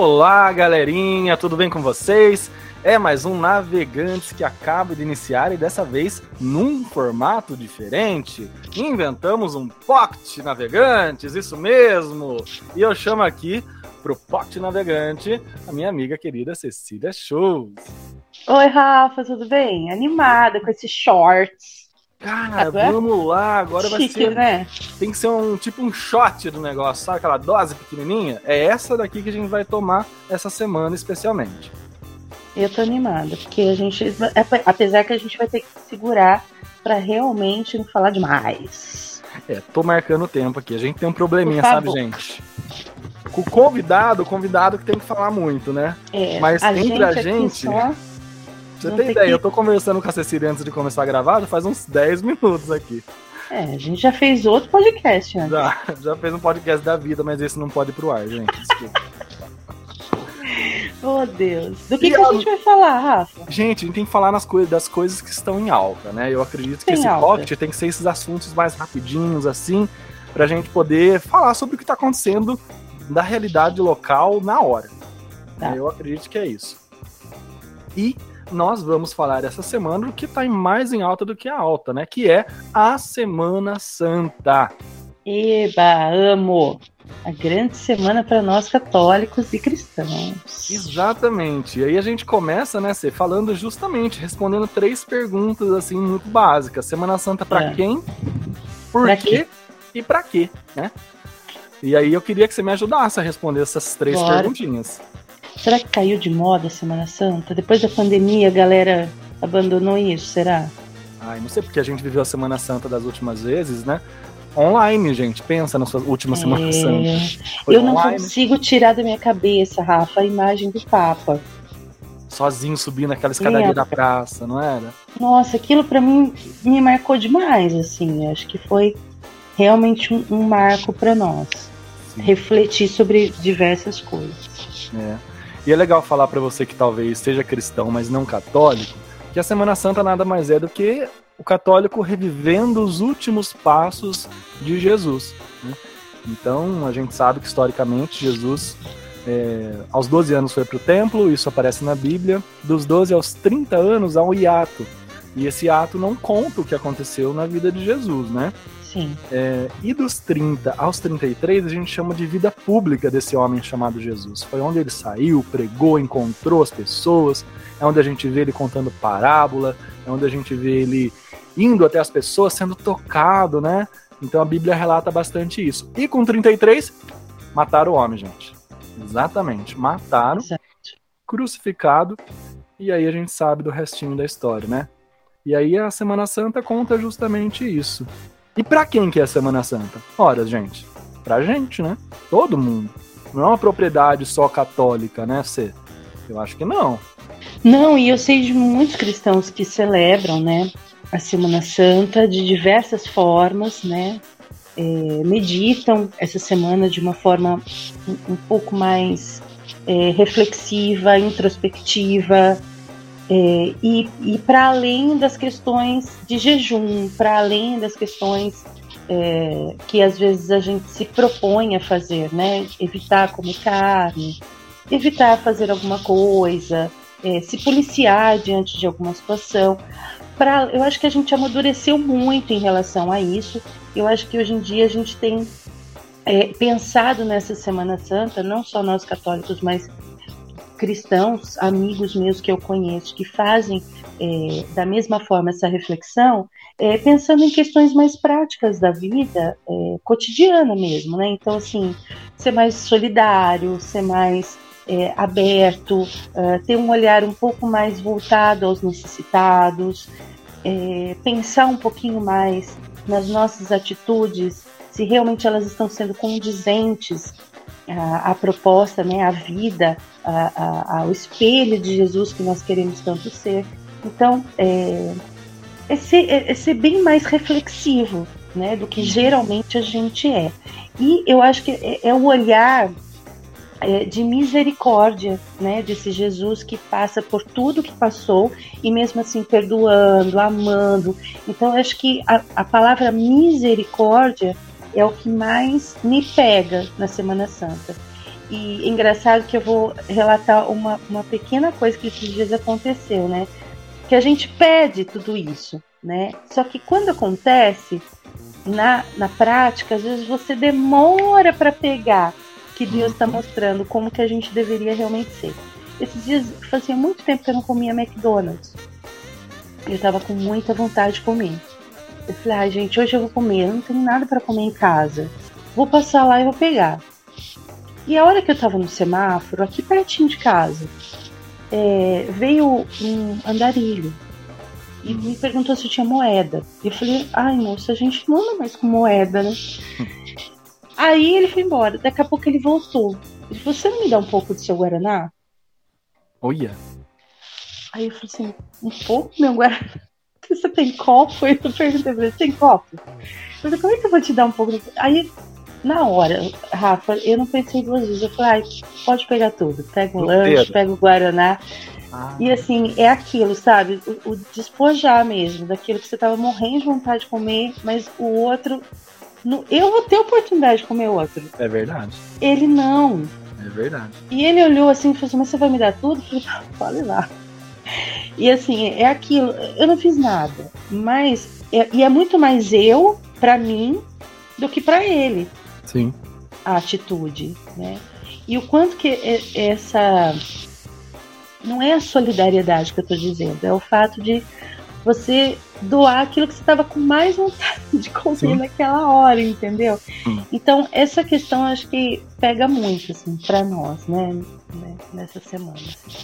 Olá, galerinha, tudo bem com vocês? É mais um Navegantes que acaba de iniciar e dessa vez num formato diferente. Inventamos um Pocket Navegantes, isso mesmo! E eu chamo aqui pro Pocket Navegante a minha amiga querida Cecília Shows. Oi, Rafa, tudo bem? Animada com esses shorts. Cara, vamos lá, agora vai ser. Né? Tem que ser um tipo um shot do negócio, sabe? Aquela dose pequenininha. É essa daqui que a gente vai tomar essa semana especialmente. Eu tô animada, porque a gente. É, apesar que a gente vai ter que segurar para realmente não falar demais. É, tô marcando o tempo aqui. A gente tem um probleminha, sabe, gente? Com o convidado, o convidado que tem que falar muito, né? É, Mas a entre gente a gente. Só... Você tem ideia? Que... Eu tô conversando com a Cecília antes de começar a gravar, já faz uns 10 minutos aqui. É, a gente já fez outro podcast antes. Já, já fez um podcast da vida, mas esse não pode ir pro ar, gente. Desculpa. Oh, Deus. Do que, que a gente vai falar, Rafa? Gente, a gente tem que falar nas co das coisas que estão em alta, né? Eu acredito que tem esse alta. pocket tem que ser esses assuntos mais rapidinhos, assim, pra gente poder falar sobre o que tá acontecendo da realidade local na hora. Tá. Eu acredito que é isso. E nós vamos falar essa semana do que está mais em alta do que a alta, né? Que é a Semana Santa. Eba, amo! A grande semana para nós católicos e cristãos. Exatamente. E aí a gente começa, né, Cê, falando justamente, respondendo três perguntas assim muito básicas. Semana Santa para é. quem? Por pra quê? quê? E para quê, né? E aí eu queria que você me ajudasse a responder essas três Bora. perguntinhas. Será que caiu de moda a Semana Santa? Depois da pandemia a galera abandonou isso, será? Ai, não sei porque a gente viveu a Semana Santa das últimas vezes, né? online, gente. Pensa na sua última é... Semana Santa. Foi eu não consigo tirar da minha cabeça, Rafa, a imagem do Papa. Sozinho subindo aquela escadaria da praça, não era? Nossa, aquilo para mim me marcou demais, assim. Acho que foi realmente um, um marco para nós. Sim. Refletir sobre diversas coisas. É. E é legal falar para você que talvez seja cristão, mas não católico, que a Semana Santa nada mais é do que o católico revivendo os últimos passos de Jesus. Né? Então, a gente sabe que historicamente Jesus, é, aos 12 anos, foi para o templo, isso aparece na Bíblia. Dos 12 aos 30 anos, há um hiato. E esse ato não conta o que aconteceu na vida de Jesus, né? Sim. É, e dos 30 aos 33, a gente chama de vida pública desse homem chamado Jesus. Foi onde ele saiu, pregou, encontrou as pessoas, é onde a gente vê ele contando parábola, é onde a gente vê ele indo até as pessoas, sendo tocado, né? Então a Bíblia relata bastante isso. E com 33, mataram o homem, gente. Exatamente, mataram, Exato. crucificado, e aí a gente sabe do restinho da história, né? E aí a Semana Santa conta justamente isso. E para quem que é a Semana Santa? Ora, gente, pra gente, né? Todo mundo. Não é uma propriedade só católica, né, Cê? Eu acho que não. Não, e eu sei de muitos cristãos que celebram, né, a Semana Santa de diversas formas, né? É, meditam essa semana de uma forma um, um pouco mais é, reflexiva, introspectiva, é, e, e para além das questões de jejum, para além das questões é, que às vezes a gente se propõe a fazer, né? Evitar comer carne, evitar fazer alguma coisa, é, se policiar diante de alguma situação pra, eu acho que a gente amadureceu muito em relação a isso. Eu acho que hoje em dia a gente tem é, pensado nessa Semana Santa, não só nós católicos, mas cristãos, amigos meus que eu conheço, que fazem é, da mesma forma essa reflexão, é, pensando em questões mais práticas da vida, é, cotidiana mesmo, né? Então, assim, ser mais solidário, ser mais é, aberto, uh, ter um olhar um pouco mais voltado aos necessitados, é, pensar um pouquinho mais nas nossas atitudes, se realmente elas estão sendo condizentes à, à proposta, né, à vida, à, ao espelho de Jesus que nós queremos tanto ser. Então, é, é, ser, é, é ser bem mais reflexivo né, do que geralmente a gente é. E eu acho que é, é o olhar é, de misericórdia, né, desse Jesus que passa por tudo que passou e mesmo assim perdoando, amando. Então eu acho que a, a palavra misericórdia é o que mais me pega na Semana Santa. e é engraçado que eu vou relatar uma, uma pequena coisa que esses dias aconteceu, né? Que a gente pede tudo isso, né? Só que quando acontece, na, na prática, às vezes você demora para pegar que Deus está mostrando como que a gente deveria realmente ser. Esses dias fazia muito tempo que eu não comia McDonald's. Eu estava com muita vontade de comer. Eu falei, ai ah, gente, hoje eu vou comer, eu não tenho nada para comer em casa. Vou passar lá e vou pegar. E a hora que eu estava no semáforo, aqui pertinho de casa, é, veio um andarilho e me perguntou se eu tinha moeda. E eu falei, ai moça, a gente não anda mais com moeda, né? Aí ele foi embora. Daqui a pouco ele voltou. Ele falou, você não me dá um pouco do seu Guaraná? Olha. Aí eu falei assim, um pouco meu Guaraná? Você tem copo? Eu perguntei pra ele, tem copo? Eu falei, como é que eu vou te dar um pouco? Aí, na hora, Rafa, eu não pensei duas vezes. Eu falei, pode pegar tudo. Pega o lanche, pega o Guaraná. Ah. E assim, é aquilo, sabe? O, o, despojar mesmo, daquilo que você tava morrendo de vontade de comer, mas o outro. No, eu vou ter oportunidade de comer outro. É verdade. Ele não. É verdade. E ele olhou assim e falou assim: Mas você vai me dar tudo? Eu falei: Fale lá. E assim, é aquilo. Eu não fiz nada, mas. É, e é muito mais eu, para mim, do que para ele. Sim. A atitude, né? E o quanto que essa não é a solidariedade que eu estou dizendo, é o fato de você doar aquilo que você estava com mais vontade de comer Sim. naquela hora, entendeu? Hum. Então, essa questão acho que pega muito, assim, para nós, né? Nessa semana.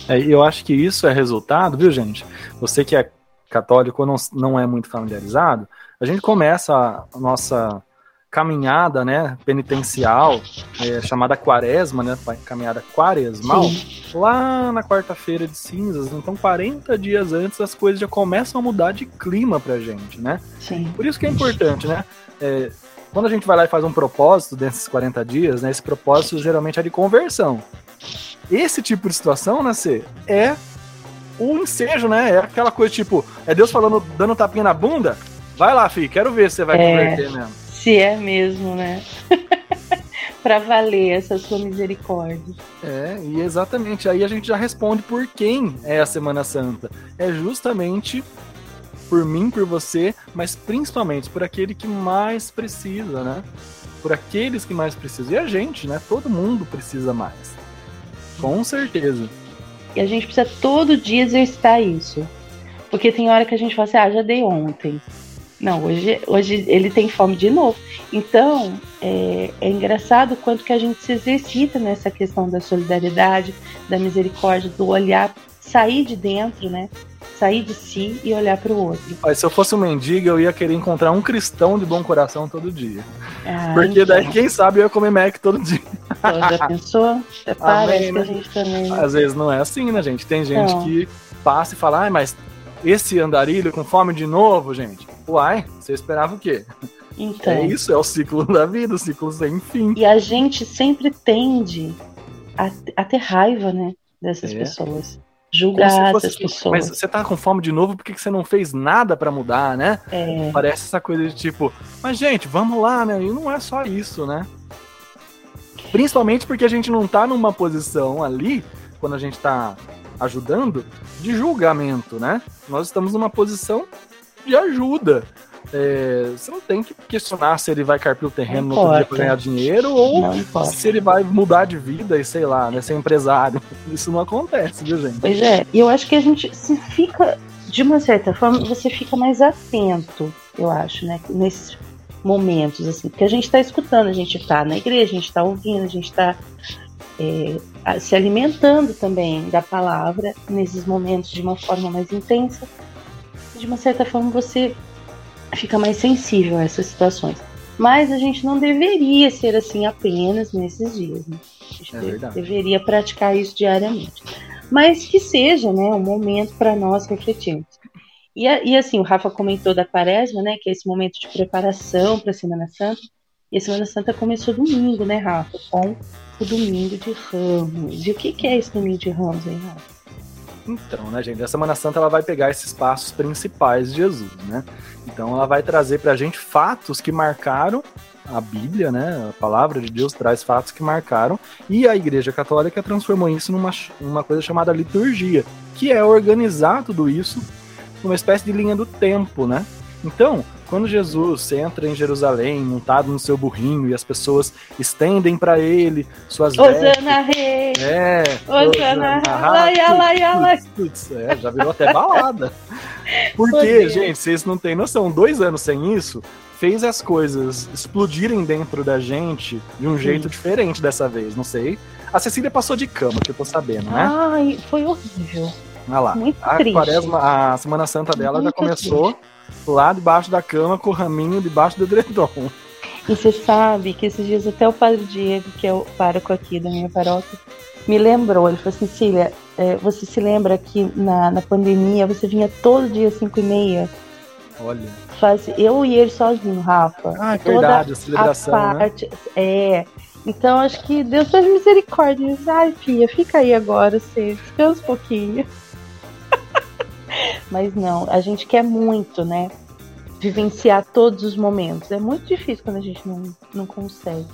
É, eu acho que isso é resultado, viu, gente? Você que é católico ou não, não é muito familiarizado, a gente começa a nossa caminhada, né, penitencial, é, chamada quaresma, né, caminhada quaresmal, Sim. lá na quarta-feira de cinzas. Então, 40 dias antes, as coisas já começam a mudar de clima pra gente, né? Sim. Por isso que é importante, né? É, quando a gente vai lá e faz um propósito desses 40 dias, né, esse propósito geralmente é de conversão. Esse tipo de situação, né, Cê, é o ensejo, né? É aquela coisa tipo, é Deus falando, dando tapinha na bunda. Vai lá, filho, quero ver se você vai é... converter mesmo se é mesmo, né? para valer essa sua misericórdia. É, e exatamente. Aí a gente já responde por quem é a Semana Santa. É justamente por mim, por você, mas principalmente por aquele que mais precisa, né? Por aqueles que mais precisam. E a gente, né? Todo mundo precisa mais. Com certeza. E a gente precisa todo dia exercitar isso. Porque tem hora que a gente fala assim, ah, já dei ontem. Não, hoje, hoje ele tem fome de novo. Então, é, é engraçado o quanto que a gente se exercita nessa questão da solidariedade, da misericórdia, do olhar, sair de dentro, né? Sair de si e olhar para o outro. Mas se eu fosse um mendigo, eu ia querer encontrar um cristão de bom coração todo dia. Ah, Porque então. daí, quem sabe, eu ia comer Mac todo dia. Então, já pensou? É, parece Amém, que a né? gente também. Às vezes não é assim, né, gente? Tem gente não. que passa e fala, ah, mas esse andarilho com fome de novo, gente. Uai, você esperava o quê? Então. É isso, é o ciclo da vida, o ciclo sem fim. E a gente sempre tende a, a ter raiva, né, dessas é. pessoas. Julgar essas pessoas. Mas você tá com fome de novo, por que você não fez nada para mudar, né? É. Parece essa coisa de tipo, mas gente, vamos lá, né? E não é só isso, né? Principalmente porque a gente não tá numa posição ali, quando a gente tá ajudando, de julgamento, né? Nós estamos numa posição de ajuda. É, você não tem que questionar se ele vai carpir o terreno no outro dia para ganhar dinheiro ou se ele vai mudar de vida e sei lá, né, ser empresário. Isso não acontece, viu, gente? Pois é, e eu acho que a gente se fica, de uma certa forma, você fica mais atento, eu acho, né, nesses momentos, assim, porque a gente está escutando, a gente está na igreja, a gente está ouvindo, a gente está é, se alimentando também da palavra nesses momentos de uma forma mais intensa. De uma certa forma, você fica mais sensível a essas situações. Mas a gente não deveria ser assim apenas nesses dias. Né? A gente é deveria praticar isso diariamente. Mas que seja né, um momento para nós refletirmos. E, e, assim, o Rafa comentou da quaresma, né, que é esse momento de preparação para a Semana Santa. E a Semana Santa começou domingo, né, Rafa? Com o domingo de Ramos. E o que, que é esse domingo de Ramos, hein, Rafa? Então, né, gente, a Semana Santa ela vai pegar esses passos principais de Jesus, né? Então ela vai trazer pra gente fatos que marcaram a Bíblia, né? A palavra de Deus traz fatos que marcaram, e a Igreja Católica transformou isso numa uma coisa chamada liturgia, que é organizar tudo isso numa espécie de linha do tempo, né? Então, quando Jesus entra em Jerusalém, montado no seu burrinho, e as pessoas estendem para ele suas Osana Rei! É! Osana Rei! Putz, é, já virou até balada. Porque, gente, vocês não têm noção, dois anos sem isso, fez as coisas explodirem dentro da gente de um jeito Sim. diferente dessa vez, não sei. A Cecília passou de cama, que eu tô sabendo, né? Ai, foi horrível. Olha lá. Muito a triste. Quaresma, a Semana Santa dela Muito já começou triste. Lá debaixo da cama com o raminho debaixo do edredom. E você sabe que esses dias até o Padre Diego, que é o pároco aqui da minha paróquia, me lembrou. Ele falou assim, Cília, é, você se lembra que na, na pandemia você vinha todo dia às 5 e meia? Olha. Faz, eu e ele sozinho, Rafa. Ah, é verdade, a celebração, a né? parte, né? É. Então acho que Deus faz misericórdia. Ai, filha, fica aí agora, você descansa um pouquinho. Mas não, a gente quer muito, né? Vivenciar todos os momentos. É muito difícil quando a gente não, não consegue.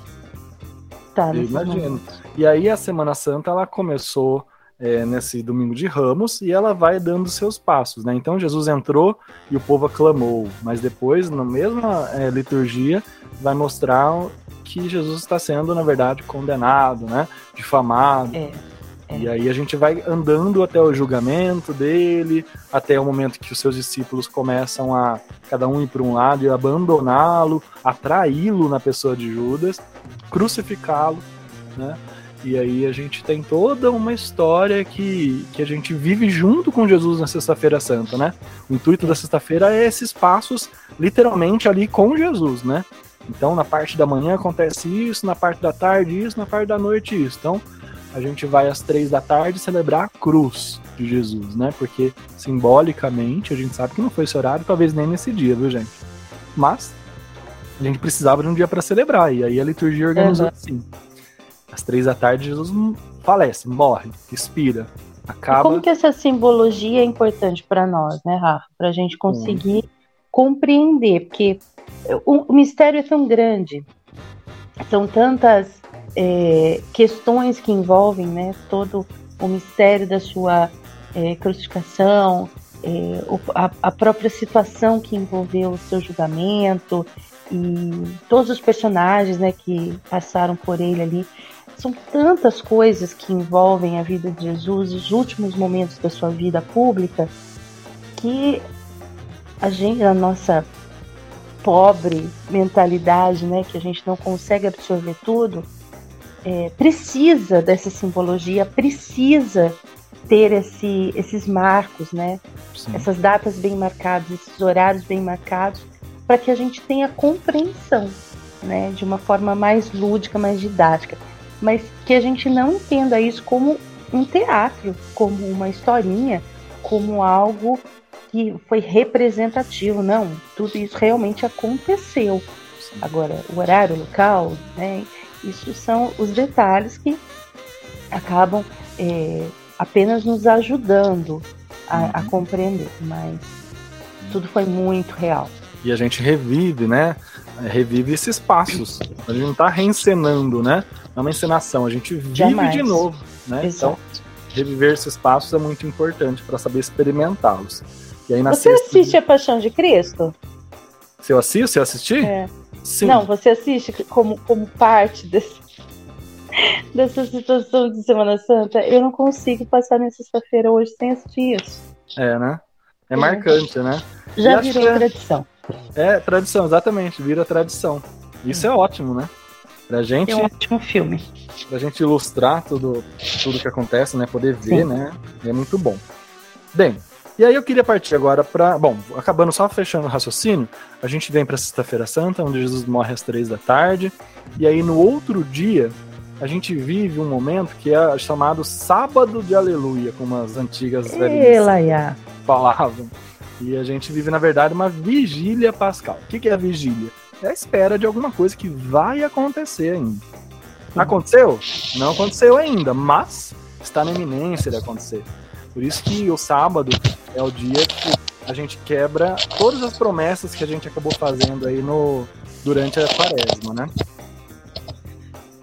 Tá, Imagino. E aí a Semana Santa ela começou é, nesse domingo de Ramos e ela vai dando seus passos, né? Então Jesus entrou e o povo aclamou, mas depois, na mesma é, liturgia, vai mostrar que Jesus está sendo, na verdade, condenado, né? Difamado. É. E aí a gente vai andando até o julgamento dele, até o momento que os seus discípulos começam a cada um ir para um lado e abandoná-lo, atraí-lo na pessoa de Judas, crucificá-lo, né? E aí a gente tem toda uma história que, que a gente vive junto com Jesus na Sexta-feira Santa, né? O intuito da sexta-feira é esses passos literalmente ali com Jesus, né? Então na parte da manhã acontece isso, na parte da tarde isso, na parte da noite isso. Então a gente vai às três da tarde celebrar a cruz de Jesus, né? Porque simbolicamente a gente sabe que não foi esse horário, talvez nem nesse dia, viu, gente? Mas a gente precisava de um dia para celebrar, e aí a liturgia organizou uhum. assim. Às três da tarde, Jesus falece, morre, expira, acaba. E como que essa simbologia é importante para nós, né, Rafa? Para a gente conseguir hum. compreender, porque o, o mistério é tão grande, são tantas é, questões que envolvem né, todo o mistério da sua é, crucificação, é, a, a, própria situação que envolveu o seu julgamento e todos os personagens né, que passaram por ele ali. São tantas coisas que envolvem a vida de Jesus, os últimos momentos da sua vida pública, que a gente, a nossa pobre mentalidade, né, que a gente não consegue absorver tudo, é, precisa dessa simbologia, precisa ter esse, esses marcos, né? Sim. Essas datas bem marcadas, esses horários bem marcados, para que a gente tenha compreensão, né? De uma forma mais lúdica, mais didática, mas que a gente não entenda isso como um teatro, como uma historinha, como algo que foi representativo, não. Tudo isso realmente aconteceu. Agora, o horário, o local, né? Isso são os detalhes que acabam é, apenas nos ajudando a, a, uhum. compreender, mas tudo foi muito real. E a gente revive, né? Revive esses passos. A gente não está reencenando, né? Não é uma encenação, a gente vive Jamais. de novo, né? Exato. Então, reviver esses passos é muito importante para saber experimentá-los. E aí, na Você sexta... assiste a Paixão de Cristo? Se eu assisto, se eu assistir? É. Sim. Não, você assiste como, como parte desse, dessa situação de Semana Santa. Eu não consigo passar minha sexta-feira hoje sem assistir isso. É, né? É, é. marcante, né? Já virou é... tradição. É, tradição, exatamente, vira tradição. Isso é, é ótimo, né? Pra gente. É um ótimo filme. Pra gente ilustrar tudo, tudo que acontece, né? Poder ver, Sim. né? É muito bom. Bem, e aí eu queria partir agora para, bom, acabando só fechando o raciocínio, a gente vem para Sexta-feira Santa, onde Jesus morre às três da tarde, e aí no outro dia a gente vive um momento que é chamado Sábado de Aleluia, como as antigas velhinhas falavam. E a gente vive, na verdade, uma vigília pascal. O que é a vigília? É a espera de alguma coisa que vai acontecer ainda. Aconteceu? Não aconteceu ainda, mas está na iminência de acontecer. Por isso que o sábado é o dia que a gente quebra todas as promessas que a gente acabou fazendo aí no, durante a quaresma, né?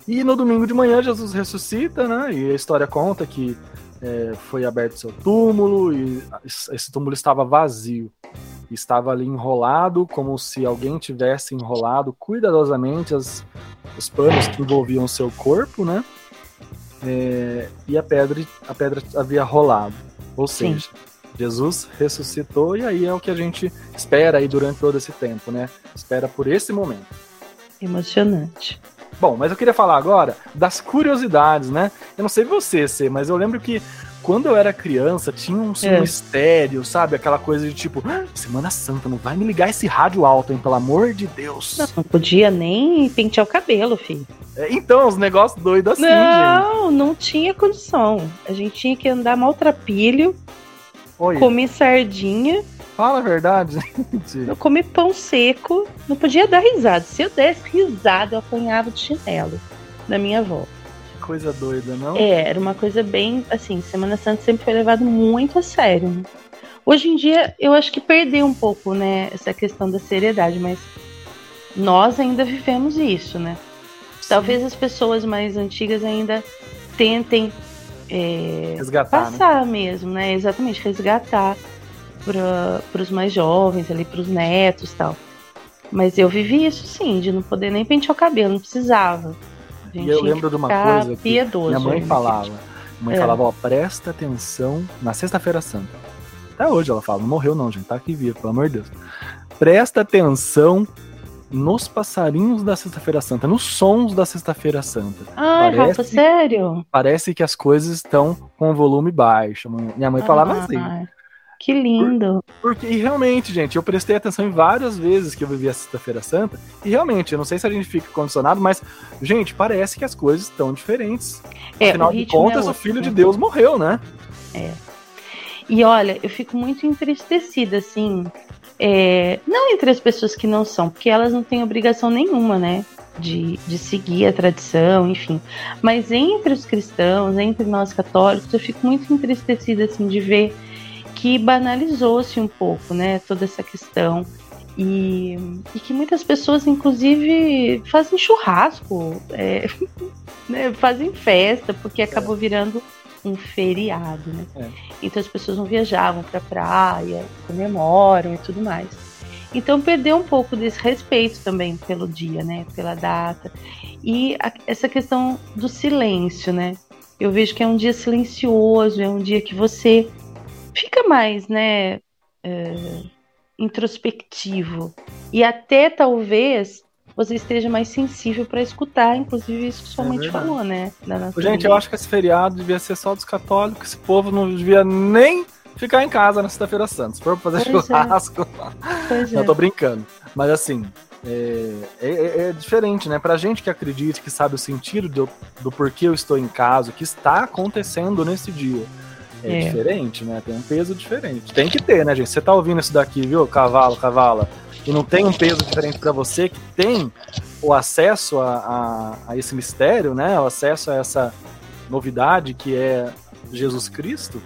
E no domingo de manhã Jesus ressuscita, né? E a história conta que é, foi aberto seu túmulo e esse túmulo estava vazio. Estava ali enrolado, como se alguém tivesse enrolado cuidadosamente as, os panos que envolviam seu corpo, né? É, e a pedra, a pedra havia rolado. Ou seja, Sim. Jesus ressuscitou e aí é o que a gente espera aí durante todo esse tempo, né? Espera por esse momento. Emocionante. Bom, mas eu queria falar agora das curiosidades, né? Eu não sei você, Cê, mas eu lembro que quando eu era criança tinha um, é. mistério, sabe? Aquela coisa de tipo, ah, Semana Santa, não vai me ligar esse rádio alto, hein? Pelo amor de Deus. Não, não podia nem pentear o cabelo, filho. É, então, os negócios doidos assim, não, gente. Não, tinha condição. A gente tinha que andar maltrapilho Oi. Comi sardinha. Fala a verdade, gente. Eu comi pão seco. Não podia dar risada. Se eu desse risada, eu apanhava de chinelo da minha avó. Coisa doida, não? É, era uma coisa bem. Assim, Semana Santa sempre foi levado muito a sério. Hoje em dia, eu acho que perdeu um pouco, né, essa questão da seriedade, mas nós ainda vivemos isso, né? Sim. Talvez as pessoas mais antigas ainda tentem é, resgatar, né? passar né? mesmo, né? Exatamente, resgatar para os mais jovens, ali para os netos tal. Mas eu vivi isso sim, de não poder nem pentear o cabelo, não precisava. E eu lembro de uma coisa que piedoso, minha mãe falava. Minha mãe é. falava, ó, presta atenção na sexta-feira santa. Até hoje ela fala, não morreu não, gente, tá aqui vivo, pelo amor de Deus. Presta atenção nos passarinhos da Sexta-feira Santa, nos sons da Sexta-feira Santa. Ai, parece, Rafa, sério? Parece que as coisas estão com volume baixo. Minha mãe falava ah, assim. Que lindo. Por, porque, e realmente, gente, eu prestei atenção em várias vezes que eu vivi a Sexta-feira Santa. E realmente, eu não sei se a gente fica condicionado, mas, gente, parece que as coisas estão diferentes. É, Afinal de contas, é o Filho de Deus morreu, né? É. E olha, eu fico muito entristecida, assim, é, não entre as pessoas que não são, porque elas não têm obrigação nenhuma, né? De, de seguir a tradição, enfim. Mas entre os cristãos, entre nós católicos, eu fico muito entristecida assim de ver que banalizou-se um pouco, né, toda essa questão. E, e, que muitas pessoas, inclusive, fazem churrasco, é, né, fazem festa, porque acabou virando um feriado, né? É. Então as pessoas não viajavam para praia, comemoram e tudo mais. Então perdeu um pouco desse respeito também pelo dia, né? Pela data. E a, essa questão do silêncio, né? Eu vejo que é um dia silencioso, é um dia que você fica mais, né? É, introspectivo. E até talvez você esteja mais sensível para escutar, inclusive isso que sua é mãe te falou, né? Gente, eu acho que esse feriado devia ser só dos católicos, esse povo não devia nem ficar em casa na Sexta-feira Santa. Se for fazer pois é. churrasco, é. não tô brincando. Mas assim, é, é, é, diferente, né? Pra gente que acredita, que sabe o sentido do, do porquê eu estou em casa, o que está acontecendo nesse dia. É, é, diferente, né? Tem um peso diferente. Tem que ter, né, gente? Você tá ouvindo isso daqui, viu? Cavalo, cavala e não tem um peso diferente para você que tem o acesso a, a, a, esse mistério, né? O acesso a essa novidade que é Jesus Cristo,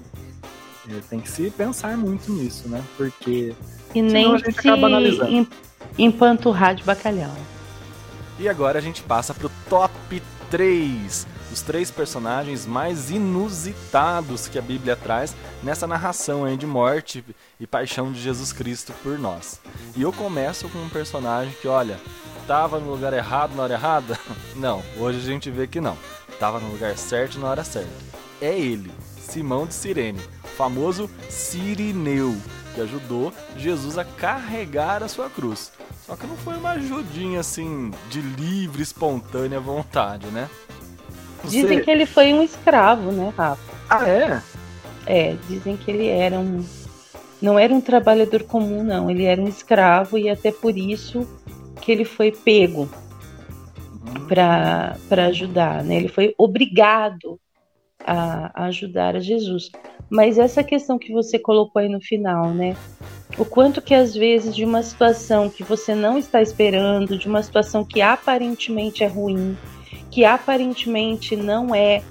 é, tem que se pensar muito nisso, né? Porque e nem a gente se acaba analisando. empanturrar de bacalhau. E agora a gente passa pro top 3 os três personagens mais inusitados que a Bíblia traz nessa narração aí de morte e paixão de Jesus Cristo por nós. E eu começo com um personagem que, olha, estava no lugar errado na hora errada? Não, hoje a gente vê que não. Estava no lugar certo na hora certa. É ele, Simão de Sirene, famoso Sirineu, que ajudou Jesus a carregar a sua cruz. Só que não foi uma ajudinha assim de livre, espontânea vontade, né? Você... Dizem que ele foi um escravo, né, Rafa? Ah, é? É, dizem que ele era um. Não era um trabalhador comum, não. Ele era um escravo e até por isso que ele foi pego uhum. para ajudar, né? Ele foi obrigado a, a ajudar a Jesus. Mas essa questão que você colocou aí no final, né? O quanto que às vezes de uma situação que você não está esperando, de uma situação que aparentemente é ruim, que aparentemente não é,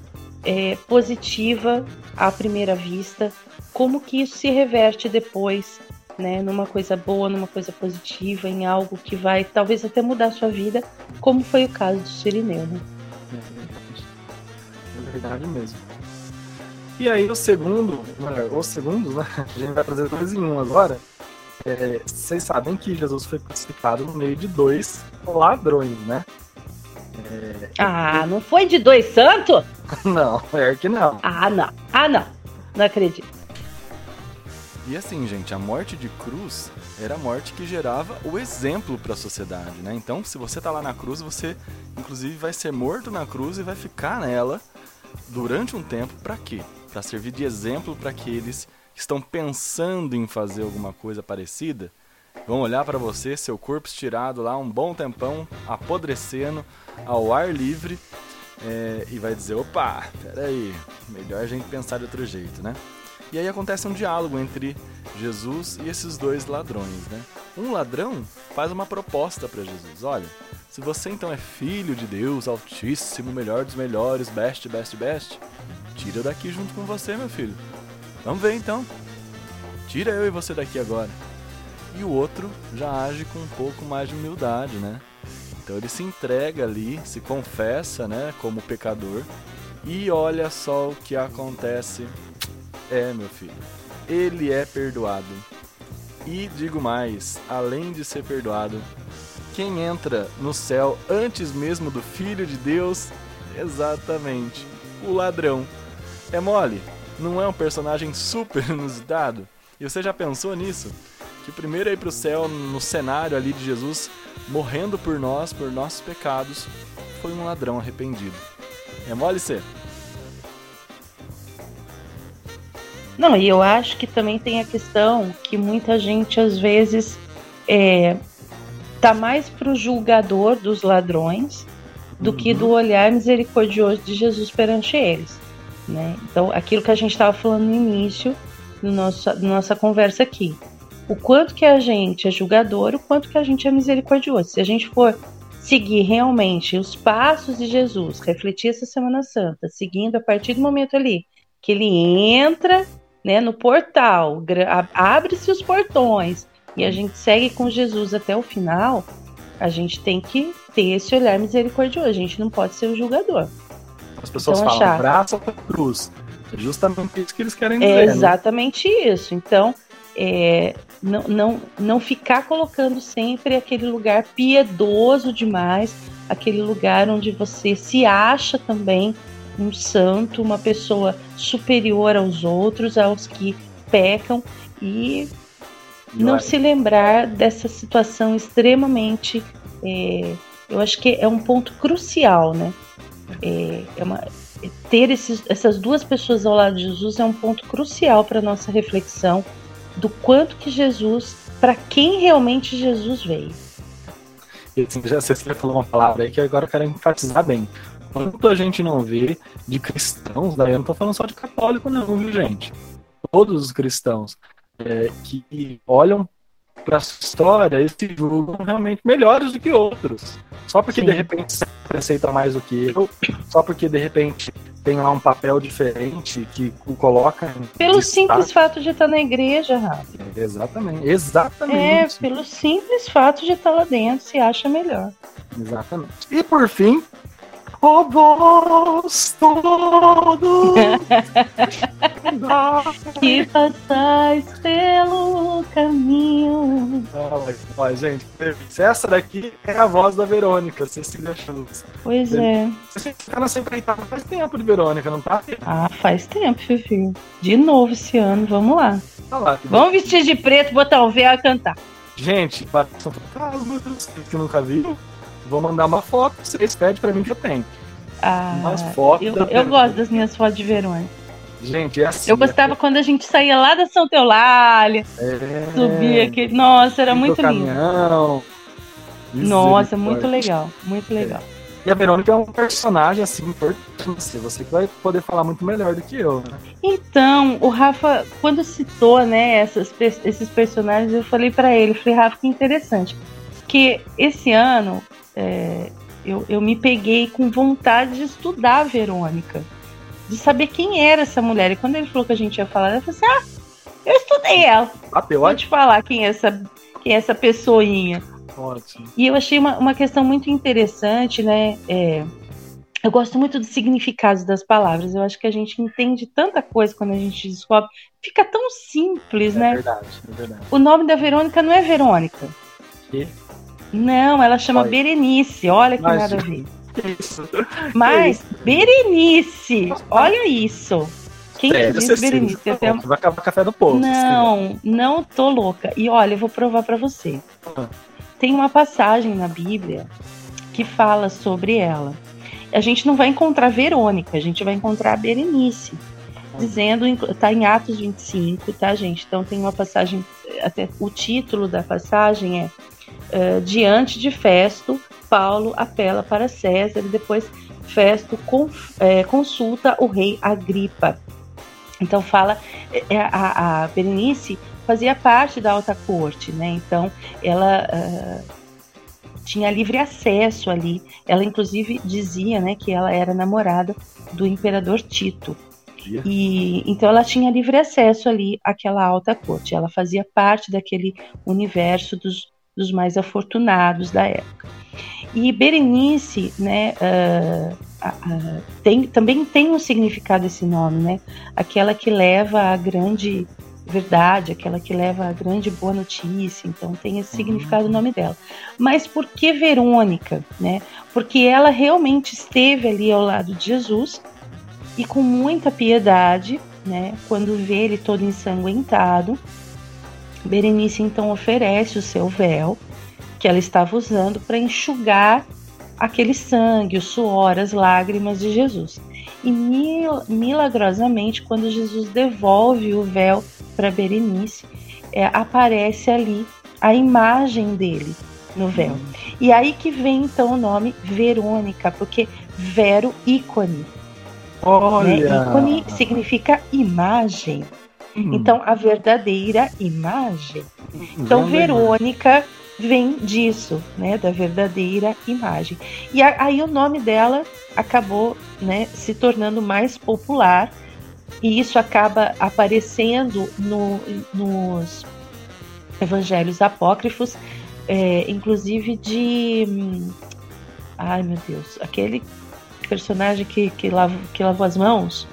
é positiva à primeira vista, como que isso se reverte depois né, numa coisa boa, numa coisa positiva, em algo que vai talvez até mudar a sua vida, como foi o caso do Sirineu, né? É verdade mesmo. E aí o segundo, os segundos, né? A gente vai fazer dois em um agora. É, vocês sabem que Jesus foi crucificado no meio de dois ladrões, né? É... Ah, não foi de dois santos? não, é que não. Ah, não. Ah, não. Não acredito. E assim, gente, a morte de cruz era a morte que gerava o exemplo para a sociedade, né? Então, se você tá lá na cruz, você inclusive vai ser morto na cruz e vai ficar nela durante um tempo para quê? Para servir de exemplo para aqueles que estão pensando em fazer alguma coisa parecida. Vão olhar para você, seu corpo estirado lá um bom tempão, apodrecendo ao ar livre, é, e vai dizer: opa, peraí, melhor a gente pensar de outro jeito, né? E aí acontece um diálogo entre Jesus e esses dois ladrões, né? Um ladrão faz uma proposta para Jesus: olha, se você então é filho de Deus, altíssimo, melhor dos melhores, best, best, best, tira daqui junto com você, meu filho. Vamos ver então. Tira eu e você daqui agora. E o outro já age com um pouco mais de humildade, né? Então ele se entrega ali, se confessa, né, como pecador. E olha só o que acontece é, meu filho. Ele é perdoado. E digo mais, além de ser perdoado, quem entra no céu antes mesmo do Filho de Deus? Exatamente, o ladrão. É mole? Não é um personagem super inusitado? E você já pensou nisso? Que o primeiro a ir pro céu no cenário ali de Jesus morrendo por nós, por nossos pecados, foi um ladrão arrependido. É mole ser? Não, e eu acho que também tem a questão que muita gente às vezes é, tá mais pro julgador dos ladrões do uhum. que do olhar misericordioso de Jesus perante eles. Né? Então, aquilo que a gente estava falando no início do nosso, da nossa conversa aqui. O quanto que a gente é julgador, o quanto que a gente é misericordioso. Se a gente for seguir realmente os passos de Jesus, refletir essa Semana Santa, seguindo a partir do momento ali que ele entra né, no portal, abre-se os portões e a gente segue com Jesus até o final, a gente tem que ter esse olhar misericordioso, a gente não pode ser o julgador. As pessoas então, falam achar... braço cruz. É justamente isso que eles querem dizer. É né? exatamente né? isso. Então, é, não, não, não ficar colocando sempre aquele lugar piedoso demais, aquele lugar onde você se acha também um santo, uma pessoa superior aos outros, aos que pecam e não se lembrar dessa situação extremamente. É, eu acho que é um ponto crucial, né? É, é uma, é ter esses, essas duas pessoas ao lado de Jesus é um ponto crucial para nossa reflexão do quanto que Jesus, para quem realmente Jesus veio. Assim, já você falou uma palavra aí que agora eu quero enfatizar bem quanto a gente não vê de cristãos, daí eu não tô falando só de católico, não, viu, gente? Todos os cristãos é, que olham para a história e se julgam realmente melhores do que outros. Só porque Sim. de repente você aceita mais do que eu, só porque de repente tem lá um papel diferente que o coloca. Pelo simples fato de estar na igreja, Rafa. Exatamente, exatamente. É, pelo simples fato de estar lá dentro, se acha melhor. Exatamente. E por fim, Vós todos que passais pelo caminho. Ah, mas, gente, essa daqui é a voz da Verônica, Cecília Schultz. Pois é. Você tá na empreitada faz tempo de Verônica, não tá? Ah, faz tempo, Fifi. De novo esse ano, vamos lá. Tá lá vamos vestir de preto, botar o véu e cantar. Gente, São Fantasma, que nunca viu. Vou mandar uma foto, vocês pedem pra mim que eu tenho. Ah, Umas fotos. Eu, eu gosto das minhas fotos de verões. Gente, é assim. Eu gostava é... quando a gente saía lá da São Eulália, é... subia aquele. Nossa, era muito lindo. Nossa, muito legal, muito legal. E a Verônica é um personagem assim importante. Você que vai poder falar muito melhor do que eu. Né? Então, o Rafa, quando citou, né, essas, esses personagens, eu falei para ele, falei, Rafa, que interessante, que esse ano é, eu, eu me peguei com vontade de estudar a Verônica, de saber quem era essa mulher. E quando ele falou que a gente ia falar, eu falei assim: ah, eu estudo botei ela. Bateu, Vou te falar quem é essa, quem é essa pessoinha. Ótimo. E eu achei uma, uma questão muito interessante, né? É, eu gosto muito dos significados das palavras. Eu acho que a gente entende tanta coisa quando a gente descobre. Fica tão simples, É né? verdade, é verdade. O nome da Verônica não é Verônica. Que? Não, ela chama. Berenice. Olha que Mas, nada a ver. Isso. Mas, Berenice, olha isso. Quem Sério, disse Berenice? sim. Até- Vai acabar o café do povo. Não, não tô louca. E olha, eu vou provar pra você. Ah. Tem uma passagem na Bíblia que fala sobre ela. A gente não vai encontrar Verônica, a gente vai encontrar Berenice. Dizendo, tá em Atos 25, tá, gente? Então tem uma passagem, até o título da passagem é eh, Diante de Festo, Paulo apela para César e depois Festo conf- eh, consulta o rei Agripa. Então fala, eh, a, a Berenice fazia parte da alta corte, né? Então ela ah, tinha livre acesso ali. Ela inclusive dizia, né, que ela era namorada do imperador Tito. E então ela tinha livre acesso ali àquela alta corte. Ela fazia parte daquele universo dos, dos mais afortunados da época. E Berenice, né, ah, ah, tem, também tem um significado esse nome, né? Aquela que leva a grande verdade, aquela que leva a grande boa notícia. Então tem esse significado o nome dela. Mas por que Verônica, né? Porque ela realmente esteve ali ao lado de Jesus e com muita piedade, né? Quando vê ele todo ensanguentado, Berenice então oferece o seu véu que ela estava usando para enxugar aquele sangue, o suor, as lágrimas de Jesus. E mil- milagrosamente, quando Jesus devolve o véu para Berenice, é, aparece ali a imagem dele no véu. E aí que vem então o nome Verônica, porque Vero ícone. Né? Olha. Ícone significa imagem. Hum, Então, a verdadeira imagem. Então. Verônica vem disso, né, da verdadeira imagem. E aí o nome dela acabou, né, se tornando mais popular e isso acaba aparecendo no- nos evangelhos apócrifos, é, inclusive de, hum, ai meu Deus, aquele personagem que que, lava, que lavou as mãos.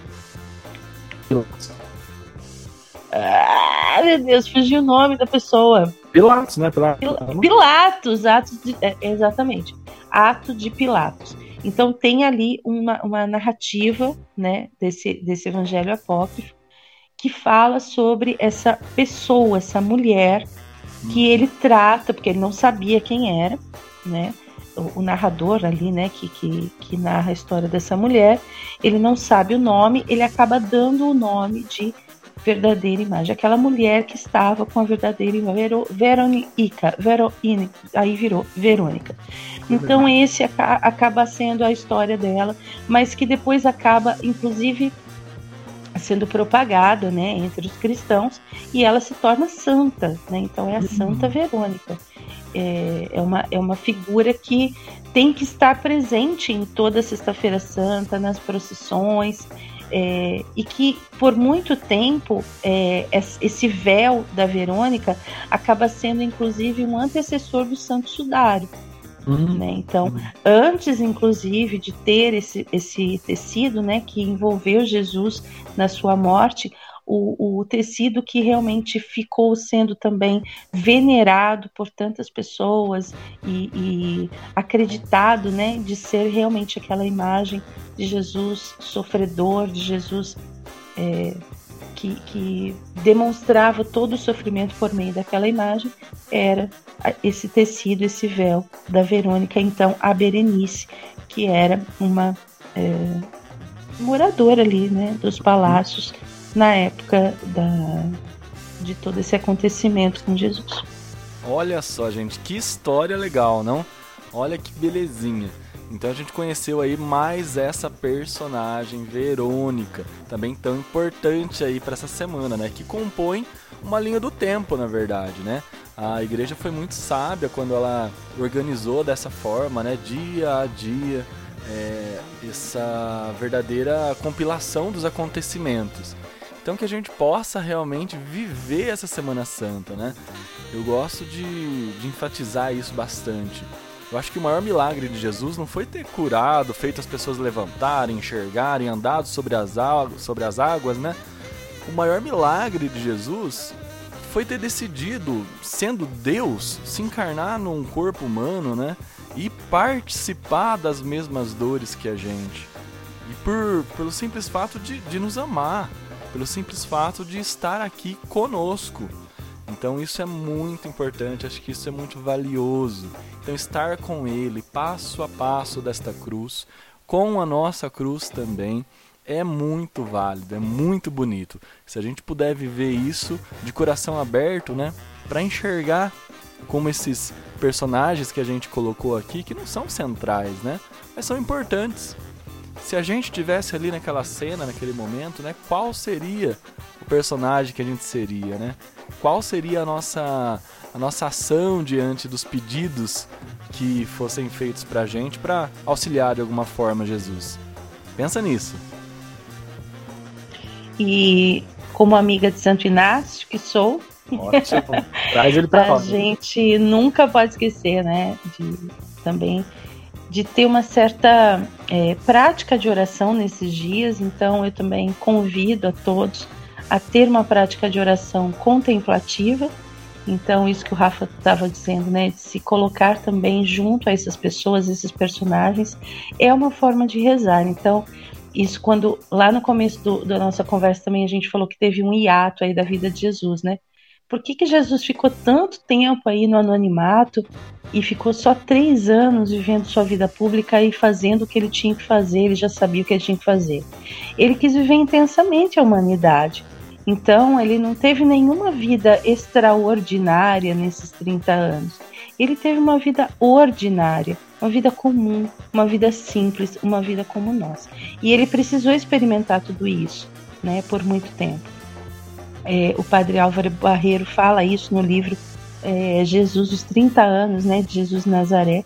Ah, meu Deus, fugiu o nome da pessoa. Pilatos, né? Pilatos. Pil- Pilatos, Atos de, é, exatamente, Ato de Pilatos. Então tem ali uma, uma narrativa, né, desse, desse evangelho apócrifo que fala sobre essa pessoa, essa mulher que ele trata, porque ele não sabia quem era, né? O, o narrador ali, né, que, que, que narra a história dessa mulher, ele não sabe o nome, ele acaba dando o nome de verdadeira imagem. Aquela mulher que estava com a verdadeira imagem. Vero, Veronica, Veronica, aí virou Verônica. Então esse aca- acaba sendo a história dela, mas que depois acaba, inclusive, sendo propagada, né, entre os cristãos, e ela se torna santa, né? Então é a Santa Verônica. É, é, uma, é uma figura que tem que estar presente em toda Sexta-feira Santa, nas procissões, é, e que por muito tempo é, es- esse véu da Verônica acaba sendo inclusive um antecessor do Santo Sudário. Hum, Né? Então, antes, inclusive, de ter esse, esse tecido né, que envolveu Jesus na sua morte, o, o tecido que realmente ficou sendo também venerado por tantas pessoas e, e acreditado né, de ser realmente aquela imagem de Jesus sofredor, de Jesus é, que, que demonstrava todo o sofrimento por meio daquela imagem, era esse tecido, esse véu da Verônica, então a Berenice, que era uma é, moradora ali, né, dos palácios na época da, de todo esse acontecimento com Jesus. Olha só, gente, que história legal, não? Olha que belezinha. Então a gente conheceu aí mais essa personagem, Verônica, também tão importante aí para essa semana, né? Que compõe uma linha do tempo, na verdade, né? A igreja foi muito sábia quando ela organizou dessa forma, né? Dia a dia, é, essa verdadeira compilação dos acontecimentos. Então que a gente possa realmente viver essa Semana Santa, né? Eu gosto de, de enfatizar isso bastante. Eu acho que o maior milagre de Jesus não foi ter curado, feito as pessoas levantarem, enxergarem, andado sobre as, sobre as águas, né? O maior milagre de Jesus foi ter decidido, sendo Deus, se encarnar num corpo humano, né? E participar das mesmas dores que a gente. E por, pelo simples fato de, de nos amar, pelo simples fato de estar aqui conosco. Então isso é muito importante, acho que isso é muito valioso. Então estar com Ele passo a passo desta cruz, com a nossa cruz também, é muito válido, é muito bonito. Se a gente puder viver isso de coração aberto, né, para enxergar como esses personagens que a gente colocou aqui, que não são centrais, né, mas são importantes. Se a gente tivesse ali naquela cena, naquele momento, né, qual seria o personagem que a gente seria, né? Qual seria a nossa a nossa ação diante dos pedidos que fossem feitos pra gente para auxiliar de alguma forma Jesus? Pensa nisso. E como amiga de Santo Inácio que sou, Ótimo. Traz ele pra a gente nunca pode esquecer, né? De também de ter uma certa é, prática de oração nesses dias. Então eu também convido a todos a ter uma prática de oração contemplativa. Então, isso que o Rafa estava dizendo, né, de se colocar também junto a essas pessoas, esses personagens, é uma forma de rezar. Então, isso quando lá no começo do, da nossa conversa também a gente falou que teve um hiato aí da vida de Jesus, né? Por que, que Jesus ficou tanto tempo aí no anonimato e ficou só três anos vivendo sua vida pública e fazendo o que ele tinha que fazer? Ele já sabia o que ele tinha que fazer. Ele quis viver intensamente a humanidade. Então, ele não teve nenhuma vida extraordinária nesses 30 anos. Ele teve uma vida ordinária, uma vida comum, uma vida simples, uma vida como nós. E ele precisou experimentar tudo isso, né, por muito tempo. É, o padre Álvaro Barreiro fala isso no livro é, Jesus os 30 anos, né, de Jesus Nazaré,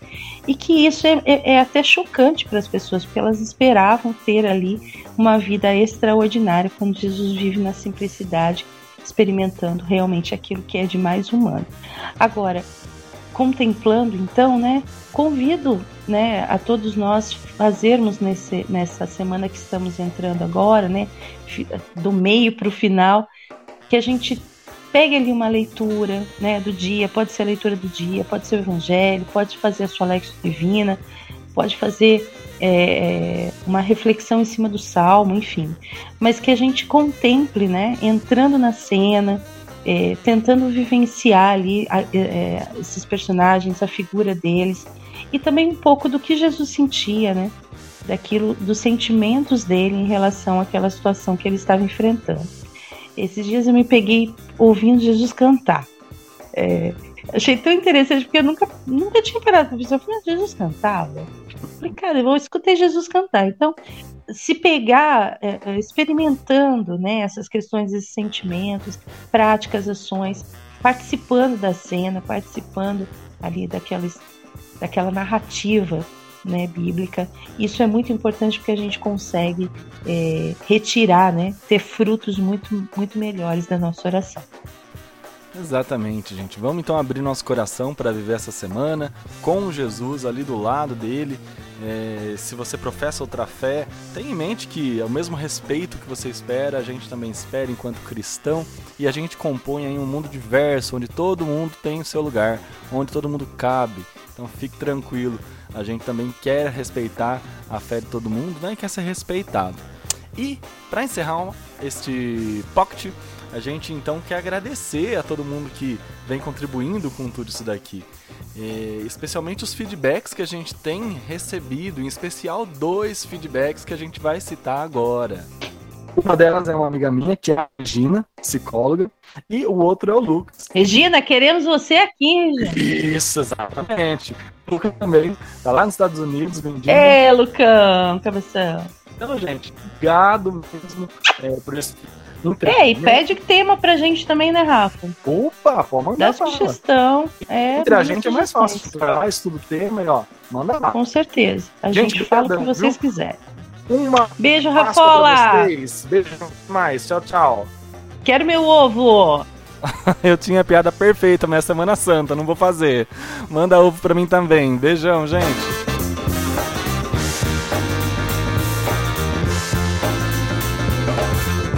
e que isso é, é, é até chocante para as pessoas, porque elas esperavam ter ali uma vida extraordinária quando Jesus vive na simplicidade, experimentando realmente aquilo que é de mais humano. Agora, contemplando então, né, convido, né, a todos nós fazermos nesse, nessa semana que estamos entrando agora, né, do meio para o final, que a gente pegue ali uma leitura né, do dia, pode ser a leitura do dia, pode ser o evangelho, pode fazer a sua Lexo Divina, pode fazer é, é, uma reflexão em cima do salmo, enfim. Mas que a gente contemple, né, entrando na cena, é, tentando vivenciar ali a, é, esses personagens, a figura deles, e também um pouco do que Jesus sentia, né? Daquilo, dos sentimentos dele em relação àquela situação que ele estava enfrentando. Esses dias eu me peguei ouvindo Jesus cantar. É, achei tão interessante, porque eu nunca, nunca tinha parado para pensar. Eu falei, ah, Jesus cantava? Eu falei, cara, eu escutei Jesus cantar. Então, se pegar, é, é, experimentando né, essas questões, esses sentimentos, práticas, ações, participando da cena, participando ali daquelas, daquela narrativa né, bíblica. Isso é muito importante porque a gente consegue é, retirar, né, ter frutos muito, muito melhores da nossa oração. Exatamente, gente. Vamos então abrir nosso coração para viver essa semana com Jesus ali do lado dele. É, se você professa outra fé, tenha em mente que é o mesmo respeito que você espera, a gente também espera enquanto cristão. E a gente compõe em um mundo diverso, onde todo mundo tem o seu lugar, onde todo mundo cabe. Então fique tranquilo a gente também quer respeitar a fé de todo mundo, né? E quer ser respeitado. E para encerrar este pocket, a gente então quer agradecer a todo mundo que vem contribuindo com tudo isso daqui. E, especialmente os feedbacks que a gente tem recebido, em especial dois feedbacks que a gente vai citar agora. Uma delas é uma amiga minha, que é a Regina, psicóloga, e o outro é o Lucas. Regina, queremos você aqui, Regina. Isso, exatamente. O Lucas também tá lá nos Estados Unidos vendendo. É, Lucão, cabeção. Então, gente, obrigado mesmo é, por esse é, e pede tema pra gente também, né, Rafa? Opa, pode mandar. Dá sugestão. É, Entre a gente é mais fácil. Traz tudo tema e ó, manda lá. Com certeza. A gente, gente fala o que vocês viu? quiserem. Uma Beijo, Rafola! vocês. Beijo mais. Tchau, tchau. Quero meu ovo! Eu tinha a piada perfeita, mas é Semana Santa, não vou fazer. Manda ovo pra mim também. Beijão, gente.